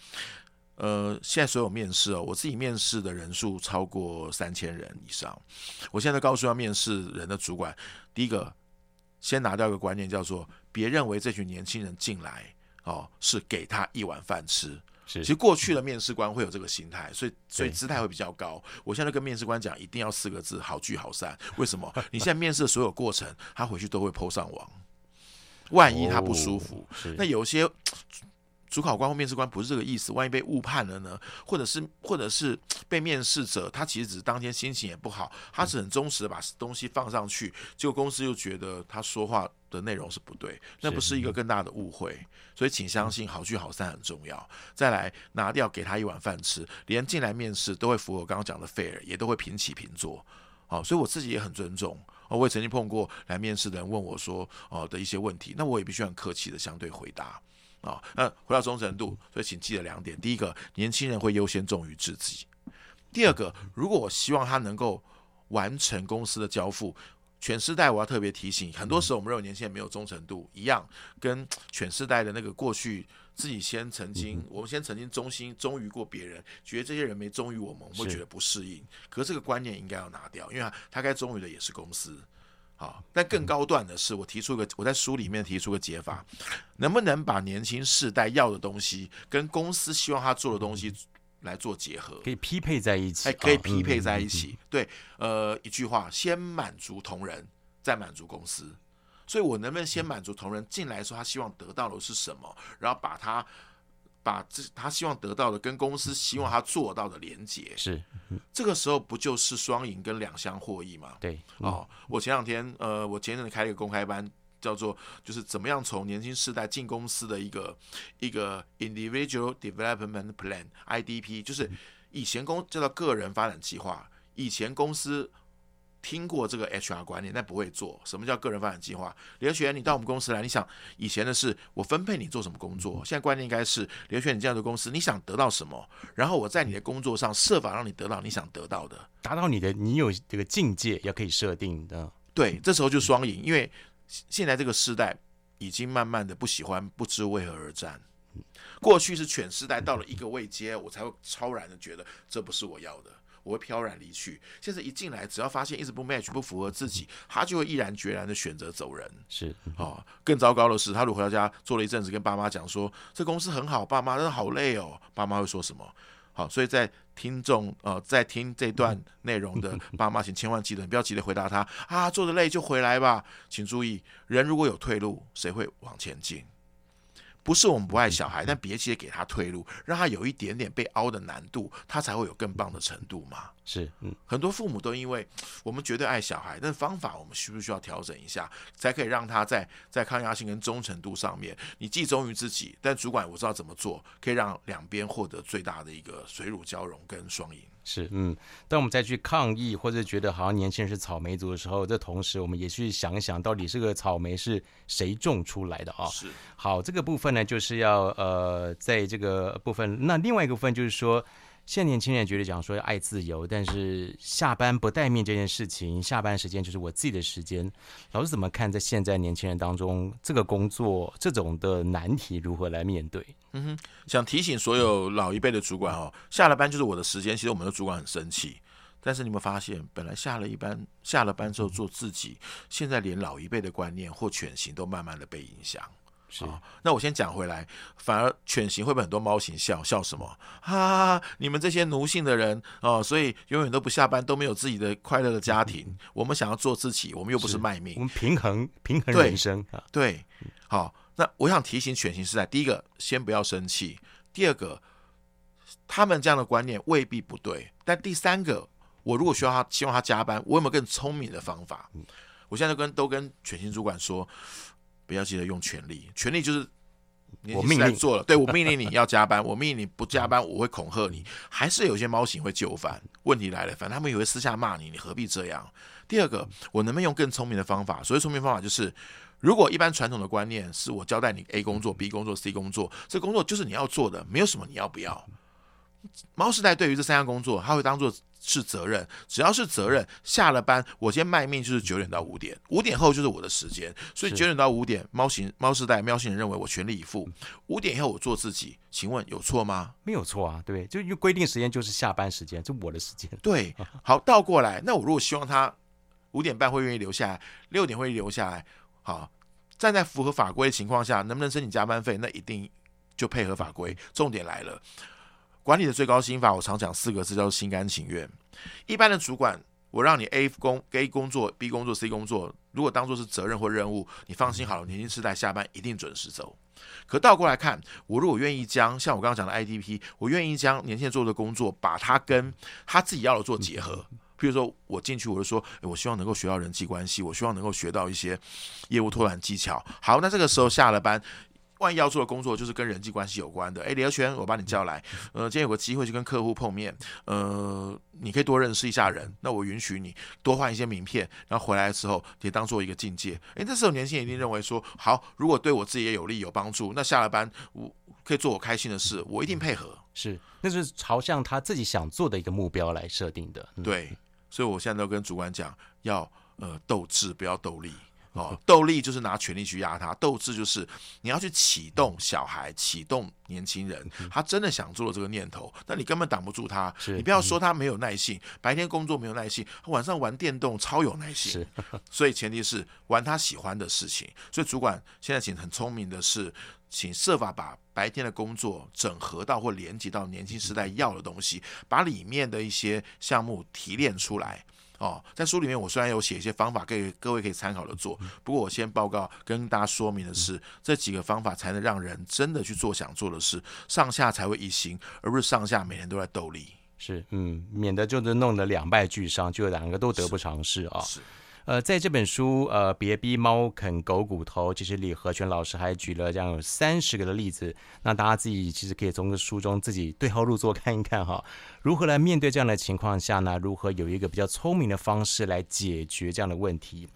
呃，现在所有面试哦，我自己面试的人数超过三千人以上。我现在告诉要面试人的主管，第一个先拿掉一个观念，叫做别认为这群年轻人进来哦是给他一碗饭吃。其实过去的面试官会有这个心态，所以所以姿态会比较高。我现在跟面试官讲，一定要四个字：好聚好散。为什么？你现在面试的所有过程，他回去都会 po 上网。万一他不舒服，那有些。主考官或面试官不是这个意思，万一被误判了呢？或者是或者是被面试者他其实只是当天心情也不好，他是很忠实的把东西放上去，结果公司又觉得他说话的内容是不对，那不是一个更大的误会。所以请相信好聚好散很重要。再来拿掉给他一碗饭吃，连进来面试都会符合我刚刚讲的 fair，也都会平起平坐。好，所以我自己也很尊重。我也曾经碰过来面试的人问我说：“哦的一些问题，那我也必须很客气的相对回答。”啊，那回到忠诚度，所以请记得两点：第一个，年轻人会优先重于自己；第二个，如果我希望他能够完成公司的交付，全世代我要特别提醒，很多时候我们认为年轻人没有忠诚度一样，跟全世代的那个过去自己先曾经，我们先曾经忠心忠于过别人，觉得这些人没忠于我们，我们会觉得不适应。可是这个观念应该要拿掉，因为他他该忠于的也是公司。好，但更高段的是，我提出一个，我在书里面提出个解法，能不能把年轻世代要的东西跟公司希望他做的东西来做结合，可以匹配在一起，哎，可以匹配在一起。对，呃，一句话，先满足同仁，再满足公司。所以我能不能先满足同仁进来的时候，他希望得到的是什么，然后把他。把这他希望得到的跟公司希望他做到的连接，是，这个时候不就是双赢跟两相获益吗？对，哦，我前两天呃，我前阵子开了一个公开班，叫做就是怎么样从年轻世代进公司的一个一个 Individual Development Plan（IDP），就是以前公叫做个人发展计划，以前公司。听过这个 HR 观念，但不会做。什么叫个人发展计划？刘学全，你到我们公司来，你想以前的是我分配你做什么工作，现在观念应该是刘学全，你这样的公司，你想得到什么？然后我在你的工作上设法让你得到你想得到的，达到你的你有这个境界，也可以设定的。对，这时候就双赢，因为现在这个时代已经慢慢的不喜欢不知为何而战。过去是犬时代到了一个位阶，我才会超然的觉得这不是我要的。我会飘然离去。现在一进来，只要发现一直不 match 不符合自己，他就会毅然决然的选择走人。是哦，更糟糕的是，他如果回到家做了一阵子，跟爸妈讲说这公司很好，爸妈真的好累哦。爸妈会说什么？好，所以在听众呃在听这段内容的 爸妈，请千万记得，你不要急着回答他啊，做的累就回来吧。请注意，人如果有退路，谁会往前进？不是我们不爱小孩，但别急着给他退路，让他有一点点被凹的难度，他才会有更棒的程度嘛。是，嗯，很多父母都因为我们绝对爱小孩，但方法我们需不需要调整一下，才可以让他在在抗压性跟忠诚度上面，你既忠于自己，但主管我知道怎么做，可以让两边获得最大的一个水乳交融跟双赢。是，嗯，当我们再去抗议或者觉得好像年轻人是草莓族的时候，这同时我们也去想一想，到底这个草莓是谁种出来的啊？是，好，这个部分呢，就是要呃，在这个部分，那另外一个部分就是说。现在年轻人觉得讲说要爱自由，但是下班不待命这件事情，下班时间就是我自己的时间。老师怎么看在现在年轻人当中这个工作这种的难题如何来面对？嗯哼，想提醒所有老一辈的主管哦，下了班就是我的时间。其实我们的主管很生气，但是你有发现，本来下了一班下了班之后做自己，现在连老一辈的观念或犬型都慢慢的被影响。那我先讲回来，反而犬型会被很多猫型笑笑什么？哈、啊，你们这些奴性的人哦，所以永远都不下班，都没有自己的快乐的家庭。嗯、我们想要做自己，我们又不是卖命，我们平衡平衡人生。对，对好，那我想提醒犬型是在，第一个先不要生气，第二个他们这样的观念未必不对，但第三个，我如果需要他希望他加班，我有没有更聪明的方法？我现在都跟都跟犬型主管说。不要记得用权力，权力就是我命令做了，对我命令你 要加班，我命令你不加班，我会恐吓你。还是有些猫型会就范。问题来了，反正他们也会私下骂你，你何必这样？第二个，我能不能用更聪明的方法？所谓聪明方法就是，如果一般传统的观念是我交代你 A 工作、B 工作、C 工作，这工作就是你要做的，没有什么你要不要。猫时代对于这三项工作，他会当做是责任，只要是责任，下了班我先卖命就是九点到五点，五点后就是我的时间，所以九点到五点，猫型猫时代喵星人认为我全力以赴，五点以后我做自己，请问有错吗？没有错啊，对，就规定时间就是下班时间，就我的时间。对，好，倒过来，那我如果希望他五点半会愿意留下来，六点会留下来，好，站在符合法规的情况下，能不能申请加班费？那一定就配合法规。重点来了。管理的最高心法，我常讲四个字，叫做心甘情愿。一般的主管，我让你 A 工 A 工作，B 工作，C 工作，如果当做是责任或任务，你放心好了，年轻世代下班一定准时走。可倒过来看，我如果愿意将像我刚刚讲的 IDP，我愿意将年轻人做的工作，把它跟他自己要的做结合。譬如说我进去，我就说，我希望能够学到人际关系，我希望能够学到一些业务拓展技巧。好，那这个时候下了班。万一要做的工作就是跟人际关系有关的，哎，李和全，我把你叫来，呃，今天有个机会去跟客户碰面，呃，你可以多认识一下人，那我允许你多换一些名片，然后回来的时候也当做一个境界。哎，那时候年轻人一定认为说，好，如果对我自己也有利有帮助，那下了班我可以做我开心的事，我一定配合。是，那是朝向他自己想做的一个目标来设定的。嗯、对，所以我现在都跟主管讲，要呃斗智，不要斗力。哦，斗力就是拿权力去压他，斗志就是你要去启动小孩，启动年轻人，他真的想做的这个念头，那你根本挡不住他。你不要说他没有耐性，白天工作没有耐性，晚上玩电动超有耐性。所以前提是玩他喜欢的事情。所以主管现在请很聪明的是，请设法把白天的工作整合到或连接到年轻时代要的东西，把里面的一些项目提炼出来。哦，在书里面我虽然有写一些方法，给各位可以参考的做，不过我先报告跟大家说明的是，这几个方法才能让人真的去做想做的事，上下才会一心，而不是上下每天都在斗力。是，嗯，免得就是弄得两败俱伤，就两个都得不偿失啊。是。呃，在这本书，呃，别逼猫啃狗骨头，其实李和全老师还举了这样有三十个的例子，那大家自己其实可以从书中自己对号入座看一看哈，如何来面对这样的情况下呢？如何有一个比较聪明的方式来解决这样的问题？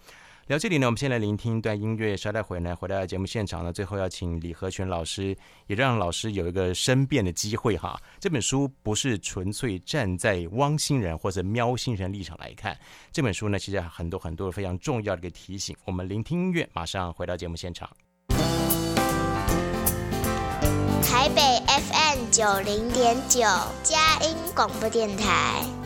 聊这里呢，我们先来聆听一段音乐，稍待会呢，回到节目现场呢，最后要请李和全老师，也让老师有一个申辩的机会哈。这本书不是纯粹站在汪星人或者喵星人立场来看，这本书呢，其实很多很多非常重要的一个提醒。我们聆听音乐，马上回到节目现场。台北 FM 九零点九，佳音广播电台。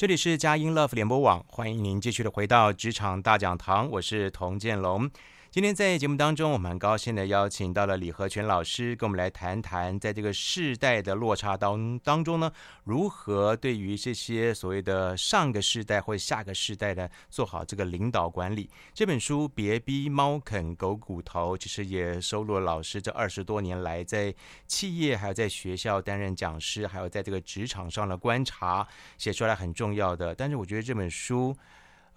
这里是佳音 Love 联播网，欢迎您继续的回到职场大讲堂，我是童建龙。今天在节目当中，我们很高兴的邀请到了李和全老师，跟我们来谈谈，在这个世代的落差当当中呢，如何对于这些所谓的上个世代或下个世代的做好这个领导管理。这本书《别逼猫啃狗骨头》，其实也收录了老师这二十多年来在企业还有在学校担任讲师，还有在这个职场上的观察，写出来很重要的。但是我觉得这本书。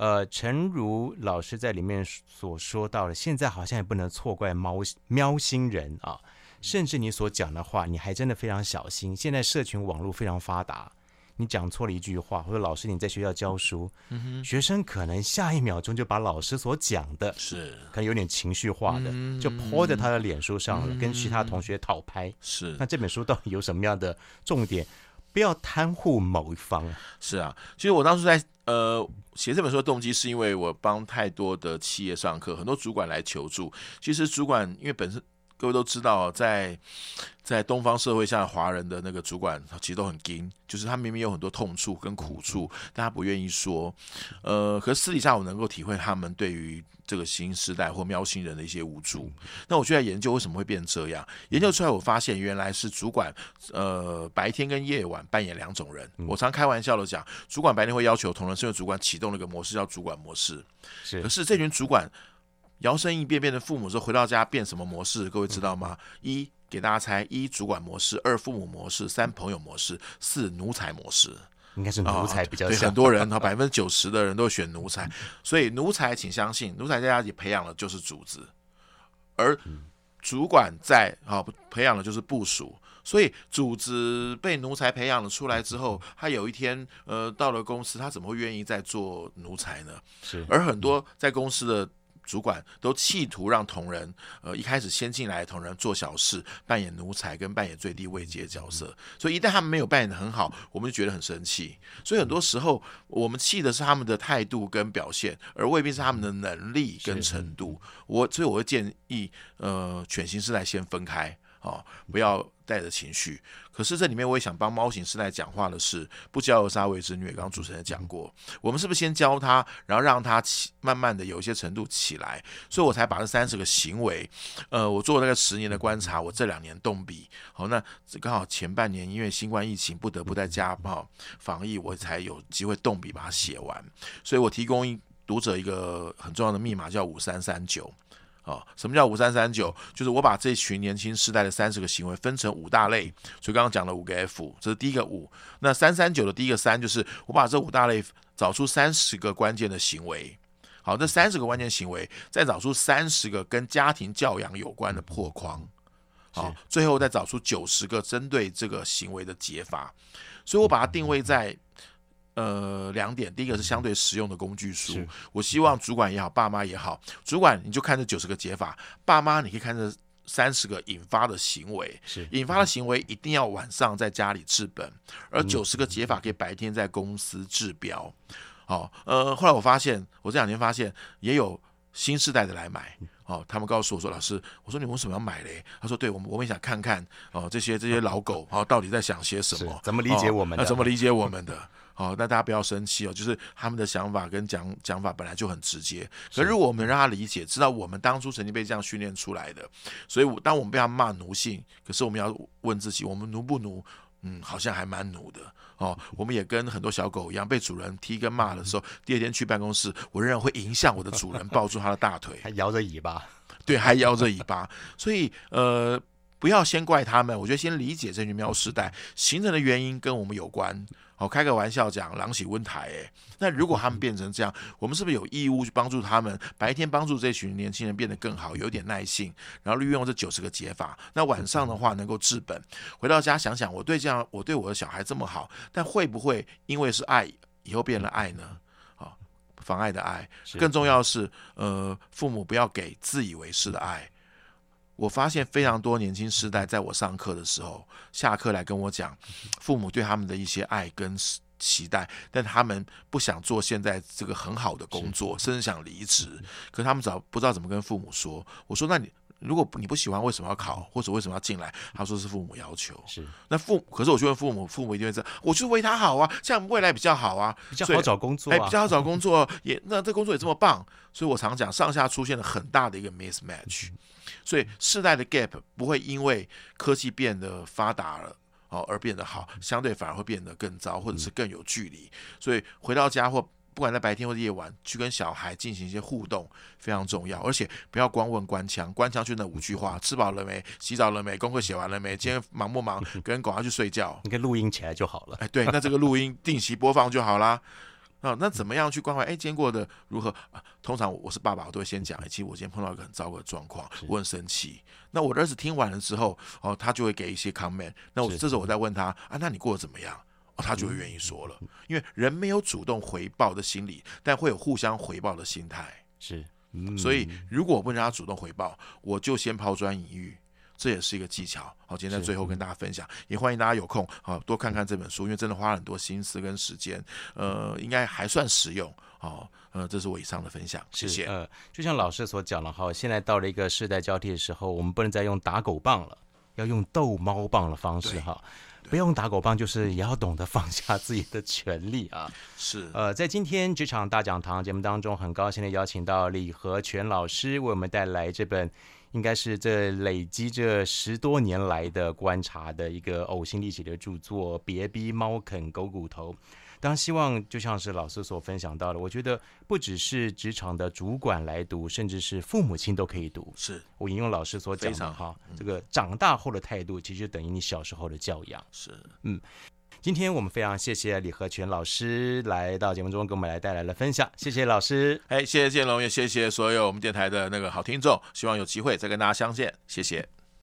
呃，诚如老师在里面所说到的，现在好像也不能错怪猫喵星人啊，甚至你所讲的话，你还真的非常小心。现在社群网络非常发达，你讲错了一句话，或者老师你在学校教书，嗯，学生可能下一秒钟就把老师所讲的，是可能有点情绪化的，就泼在他的脸书上了，跟其他同学讨拍。是，那这本书到底有什么样的重点？不要袒护某一方。是啊，其实我当时在。呃，写这本书的动机是因为我帮太多的企业上课，很多主管来求助。其实主管因为本身各位都知道，在在东方社会下，华人的那个主管其实都很硬，就是他明明有很多痛处跟苦处，但他不愿意说。呃，可是私底下我能够体会他们对于这个新时代或喵星人的一些无助。那我就在研究为什么会变这样，研究出来我发现原来是主管呃白天跟夜晚扮演两种人。我常开玩笑的讲，主管白天会要求同仁，是因为主管启动了一个模式叫主管模式。是，可是这群主管摇身一变变成父母之后回到家变什么模式？各位知道吗？一给大家猜：一主管模式，二父母模式，三朋友模式，四奴才模式。应该是奴才比较像。对，很多人哈，百分之九十的人都选奴才。所以奴才，请相信，奴才在家里培养的就是主子，而主管在啊培养的就是部署。所以主子被奴才培养了出来之后，他有一天呃到了公司，他怎么会愿意再做奴才呢？是。而很多在公司的。主管都企图让同仁，呃，一开始先进来的同仁做小事，扮演奴才跟扮演最低位阶的角色，所以一旦他们没有扮演的很好，我们就觉得很生气。所以很多时候，我们气的是他们的态度跟表现，而未必是他们的能力跟程度。我所以我会建议，呃，犬型世代先分开。哦，不要带着情绪。可是这里面我也想帮猫型世代讲话的是，不教而杀谓之虐。刚刚主持人讲过，我们是不是先教他，然后让他起，慢慢的有一些程度起来，所以我才把这三十个行为，呃，我做了那个十年的观察，我这两年动笔，好，那刚好前半年因为新冠疫情不得不在家哈防疫，我才有机会动笔把它写完，所以我提供读者一个很重要的密码，叫五三三九。啊、哦，什么叫五三三九？就是我把这群年轻世代的三十个行为分成五大类，所以刚刚讲了五个 F，这是第一个五。那三三九的第一个三，就是我把这五大类找出三十个关键的行为。好，这三十个关键行为，再找出三十个跟家庭教养有关的破框。好，最后再找出九十个针对这个行为的解法。所以我把它定位在。呃，两点，第一个是相对实用的工具书。我希望主管也好，爸妈也好，主管你就看这九十个解法，爸妈你可以看这三十个引发的行为。是引发的行为一定要晚上在家里治本，而九十个解法可以白天在公司治标。好，呃，后来我发现，我这两天发现也有新世代的来买。哦，他们告诉我说，老师，我说你为什么要买嘞？他说，对，我们我们想看看哦，这些这些老狗哦，到底在想些什么？怎么理解我们的？哦，怎么理解我们的？好，那大家不要生气哦，就是他们的想法跟讲讲法本来就很直接，可是如果我们让他理解，知道我们当初曾经被这样训练出来的，所以当我们被他骂奴性，可是我们要问自己，我们奴不奴？嗯，好像还蛮奴的哦。我们也跟很多小狗一样，被主人踢跟骂的时候，第二天去办公室，我仍然会影响我的主人，抱住他的大腿，还摇着尾巴，对，还摇着尾巴，所以呃。不要先怪他们，我觉得先理解这群喵世代形成的原因跟我们有关。好，开个玩笑讲，狼喜温台，诶，那如果他们变成这样，我们是不是有义务去帮助他们？白天帮助这群年轻人变得更好，有点耐性，然后利用这九十个解法。那晚上的话能够治本，回到家想想，我对这样，我对我的小孩这么好，但会不会因为是爱，以后变了爱呢？好，妨碍的爱。更重要的是，呃，父母不要给自以为是的爱。我发现非常多年轻世代，在我上课的时候，下课来跟我讲，父母对他们的一些爱跟期待，但他们不想做现在这个很好的工作，甚至想离职。可是他们找不知道怎么跟父母说。我说：“那你如果你不喜欢，为什么要考，或者为什么要进来？”他说：“是父母要求。”是那父，可是我去问父母，父母一定会说：“我就是为他好啊，这样未来比较好啊，比较好找工作，啊，哎，比较好找工作，也那这工作也这么棒。”所以我常讲，上下出现了很大的一个 mismatch。所以世代的 gap 不会因为科技变得发达了哦而变得好，相对反而会变得更糟，或者是更有距离。所以回到家或不管在白天或者夜晚，去跟小孩进行一些互动非常重要。而且不要光问官腔，官腔就那五句话：吃饱了没？洗澡了没？功课写完了没？今天忙不忙？跟狗要去睡觉，你可以录音起来就好了。哎，对，那这个录音定期播放就好啦。啊，那怎么样去关怀？哎，今天过得如何？啊，通常我是爸爸，我都会先讲。哎，其实我今天碰到一个很糟糕的状况，我很生气。那我的儿子听完了之后，哦，他就会给一些 comment。那我这时候我再问他啊，那你过得怎么样？哦，他就会愿意说了。因为人没有主动回报的心理，但会有互相回报的心态。是，所以如果我不让他主动回报，我就先抛砖引玉。这也是一个技巧。好，今天在最后跟大家分享，也欢迎大家有空好多看看这本书，因为真的花了很多心思跟时间，呃，应该还算实用。好，呃，这是我以上的分享，谢谢。呃，就像老师所讲了哈，现在到了一个世代交替的时候，我们不能再用打狗棒了，要用逗猫棒的方式哈。不用打狗棒，就是也要懂得放下自己的权利啊。是，呃，在今天职场大讲堂节目当中，很高兴的邀请到李和全老师为我们带来这本。应该是这累积这十多年来的观察的一个呕心沥血的著作，别逼猫啃狗骨头。当然，希望就像是老师所分享到的，我觉得不只是职场的主管来读，甚至是父母亲都可以读。是我引用老师所讲的哈，这个长大后的态度，其实等于你小时候的教养。是，嗯。今天我们非常谢谢李和全老师来到节目中给我们来带来了分享，谢谢老师，哎，谢谢建龙，也谢谢所有我们电台的那个好听众，希望有机会再跟大家相见，谢谢。